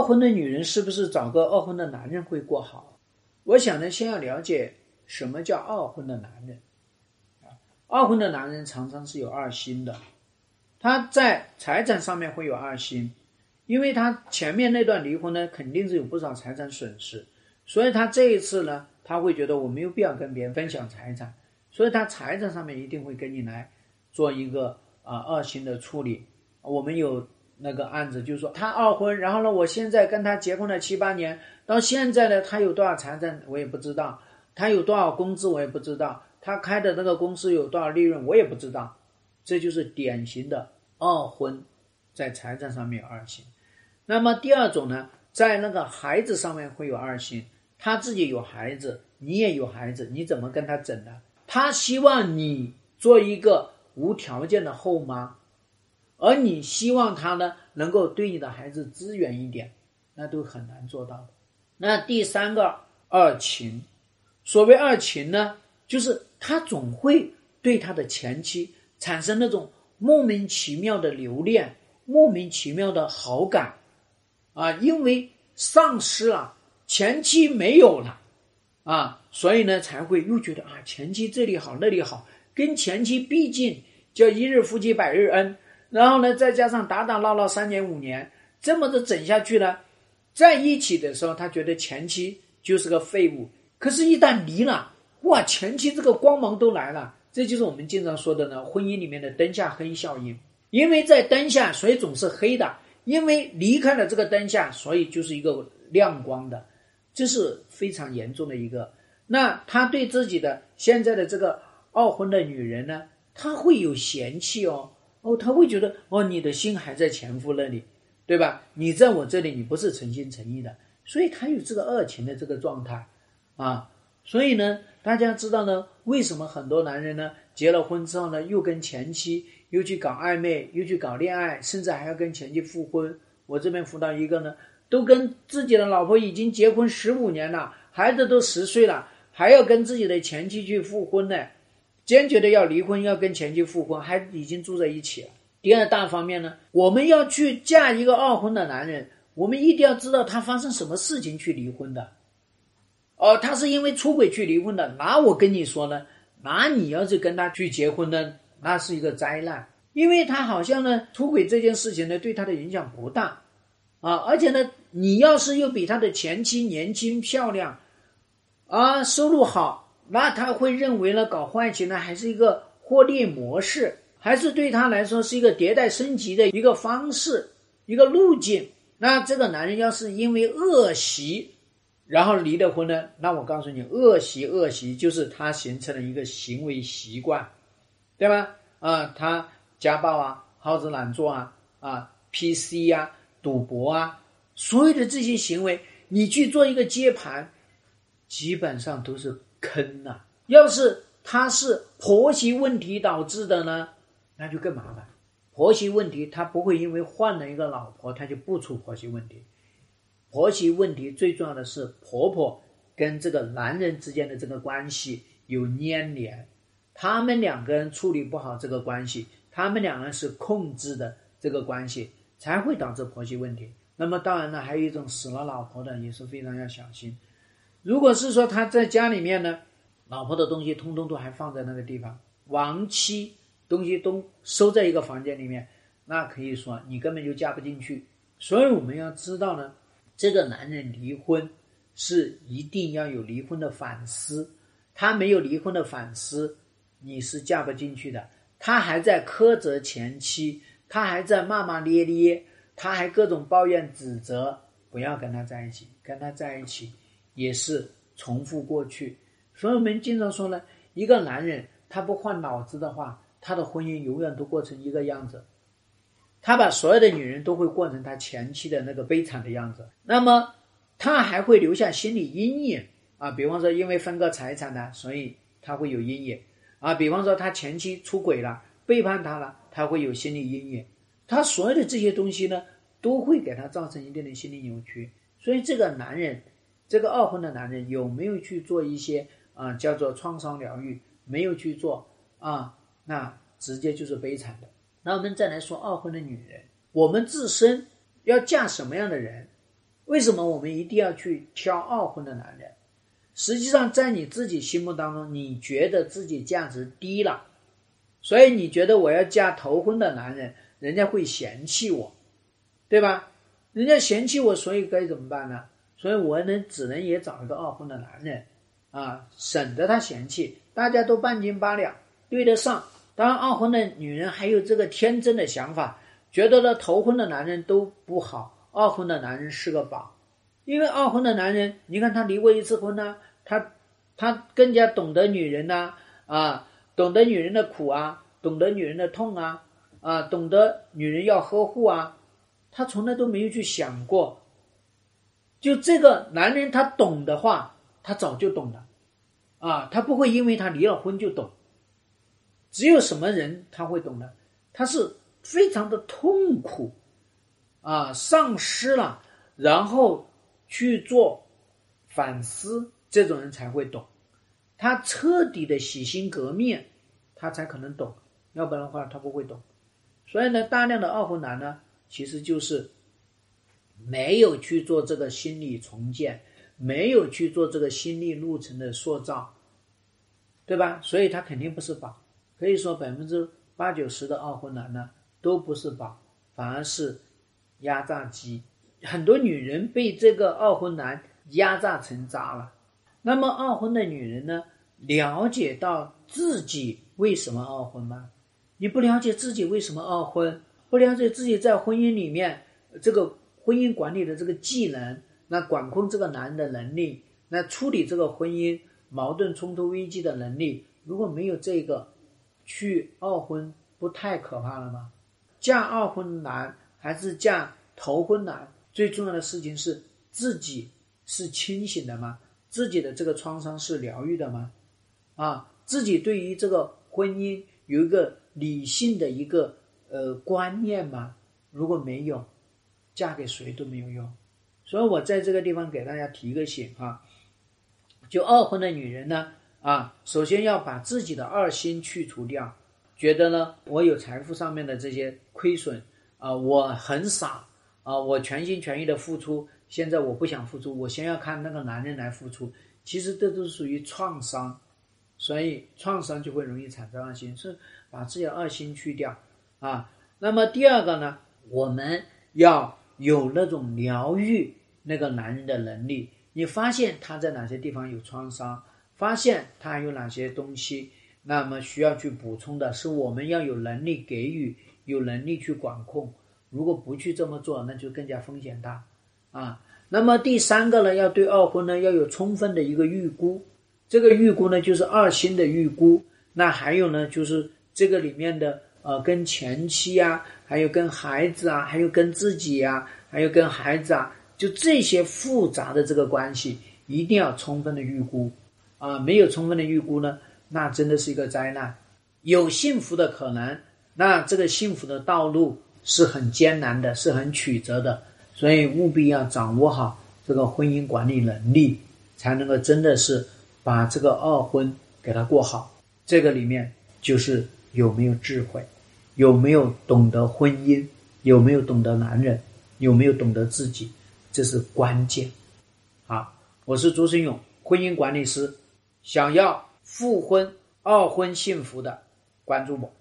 二婚的女人是不是找个二婚的男人会过好？我想呢，先要了解什么叫二婚的男人。啊，二婚的男人常常是有二心的，他在财产上面会有二心，因为他前面那段离婚呢，肯定是有不少财产损失，所以他这一次呢，他会觉得我没有必要跟别人分享财产，所以他财产上面一定会跟你来做一个啊二心的处理。我们有。那个案子就是说，他二婚，然后呢，我现在跟他结婚了七八年，到现在呢，他有多少财产我也不知道，他有多少工资我也不知道，他开的那个公司有多少利润我也不知道，这就是典型的二婚，在财产上面有二心。那么第二种呢，在那个孩子上面会有二心，他自己有孩子，你也有孩子，你怎么跟他整呢？他希望你做一个无条件的后妈。而你希望他呢能够对你的孩子支援一点，那都很难做到的。那第三个二情，所谓二情呢，就是他总会对他的前妻产生那种莫名其妙的留恋、莫名其妙的好感，啊，因为丧失了前妻没有了，啊，所以呢才会又觉得啊前妻这里好那里好，跟前妻毕竟叫一日夫妻百日恩。然后呢，再加上打打闹闹三年五年，这么着整下去呢，在一起的时候，他觉得前妻就是个废物。可是，一旦离了，哇，前妻这个光芒都来了。这就是我们经常说的呢，婚姻里面的灯下黑效应。因为在灯下，所以总是黑的；因为离开了这个灯下，所以就是一个亮光的。这是非常严重的一个。那他对自己的现在的这个二婚的女人呢，他会有嫌弃哦。哦，他会觉得哦，你的心还在前夫那里，对吧？你在我这里，你不是诚心诚意的，所以他有这个二情的这个状态，啊，所以呢，大家知道呢，为什么很多男人呢，结了婚之后呢，又跟前妻又去搞暧昧，又去搞恋爱，甚至还要跟前妻复婚？我这边辅导一个呢，都跟自己的老婆已经结婚十五年了，孩子都十岁了，还要跟自己的前妻去复婚呢？坚决的要离婚，要跟前妻复婚，还已经住在一起了。第二大方面呢，我们要去嫁一个二婚的男人，我们一定要知道他发生什么事情去离婚的。哦，他是因为出轨去离婚的，那我跟你说呢，那你要是跟他去结婚呢，那是一个灾难，因为他好像呢出轨这件事情呢对他的影响不大啊，而且呢，你要是又比他的前妻年轻漂亮，啊，收入好。那他会认为呢，搞坏情呢还是一个获利模式，还是对他来说是一个迭代升级的一个方式、一个路径。那这个男人要是因为恶习，然后离的婚呢？那我告诉你，恶习恶习就是他形成了一个行为习惯，对吧？啊，他家暴啊，好吃懒做啊，啊，PC 啊，赌博啊，所有的这些行为，你去做一个接盘，基本上都是。坑呐！要是他是婆媳问题导致的呢，那就更麻烦。婆媳问题他不会因为换了一个老婆他就不出婆媳问题。婆媳问题最重要的是婆婆跟这个男人之间的这个关系有粘连，他们两个人处理不好这个关系，他们两个人是控制的这个关系，才会导致婆媳问题。那么当然呢，还有一种死了老婆的也是非常要小心。如果是说他在家里面呢，老婆的东西通通都还放在那个地方，亡妻东西都收在一个房间里面，那可以说你根本就嫁不进去。所以我们要知道呢，这个男人离婚是一定要有离婚的反思，他没有离婚的反思，你是嫁不进去的。他还在苛责前妻，他还在骂骂咧咧，他还各种抱怨指责，不要跟他在一起，跟他在一起。也是重复过去，所以我们经常说呢，一个男人他不换脑子的话，他的婚姻永远都过成一个样子，他把所有的女人都会过成他前妻的那个悲惨的样子，那么他还会留下心理阴影。啊，比方说因为分割财产呢，所以他会有阴影。啊，比方说他前妻出轨了，背叛他了，他会有心理阴影，他所有的这些东西呢，都会给他造成一定的心理扭曲，所以这个男人。这个二婚的男人有没有去做一些啊叫做创伤疗愈？没有去做啊，那直接就是悲惨的。那我们再来说二婚的女人，我们自身要嫁什么样的人？为什么我们一定要去挑二婚的男人？实际上，在你自己心目当中，你觉得自己价值低了，所以你觉得我要嫁头婚的男人，人家会嫌弃我，对吧？人家嫌弃我，所以该怎么办呢？所以我能只能也找一个二婚的男人，啊，省得他嫌弃，大家都半斤八两，对得上。当然，二婚的女人还有这个天真的想法，觉得呢头婚的男人都不好，二婚的男人是个宝。因为二婚的男人，你看他离过一次婚呢，他他更加懂得女人呐，啊，懂得女人的苦啊，懂得女人的痛啊，啊，懂得女人要呵护啊。他从来都没有去想过，就这个男人他懂的话，他早就懂了，啊，他不会因为他离了婚就懂。只有什么人他会懂呢？他是非常的痛苦，啊，丧失了，然后去做反思，这种人才会懂。他彻底的洗心革面，他才可能懂，要不然的话他不会懂。所以呢，大量的二婚男呢。其实就是没有去做这个心理重建，没有去做这个心理路程的塑造，对吧？所以他肯定不是宝。可以说百分之八九十的二婚男呢都不是宝，反而是压榨机。很多女人被这个二婚男压榨成渣了。那么二婚的女人呢，了解到自己为什么二婚吗？你不了解自己为什么二婚？不了解自己在婚姻里面这个婚姻管理的这个技能，那管控这个男人的能力，那处理这个婚姻矛盾冲突危机的能力，如果没有这个，去二婚不太可怕了吗？嫁二婚男还是嫁头婚男？最重要的事情是自己是清醒的吗？自己的这个创伤是疗愈的吗？啊，自己对于这个婚姻有一个理性的一个。呃，观念吗，如果没有，嫁给谁都没有用。所以我在这个地方给大家提个醒啊，就二婚的女人呢，啊，首先要把自己的二心去除掉，觉得呢，我有财富上面的这些亏损啊，我很傻啊，我全心全意的付出，现在我不想付出，我先要看那个男人来付出。其实这都是属于创伤，所以创伤就会容易产生二心，是把自己的二心去掉。啊，那么第二个呢，我们要有那种疗愈那个男人的能力。你发现他在哪些地方有创伤，发现他有哪些东西，那么需要去补充的，是我们要有能力给予，有能力去管控。如果不去这么做，那就更加风险大啊。那么第三个呢，要对二婚呢要有充分的一个预估，这个预估呢就是二心的预估。那还有呢，就是这个里面的。呃，跟前妻啊，还有跟孩子啊，还有跟自己啊，还有跟孩子啊，就这些复杂的这个关系，一定要充分的预估啊！没有充分的预估呢，那真的是一个灾难。有幸福的可能，那这个幸福的道路是很艰难的，是很曲折的，所以务必要掌握好这个婚姻管理能力，才能够真的是把这个二婚给他过好。这个里面就是。有没有智慧？有没有懂得婚姻？有没有懂得男人？有没有懂得自己？这是关键。好，我是朱生勇，婚姻管理师。想要复婚、二婚幸福的，关注我。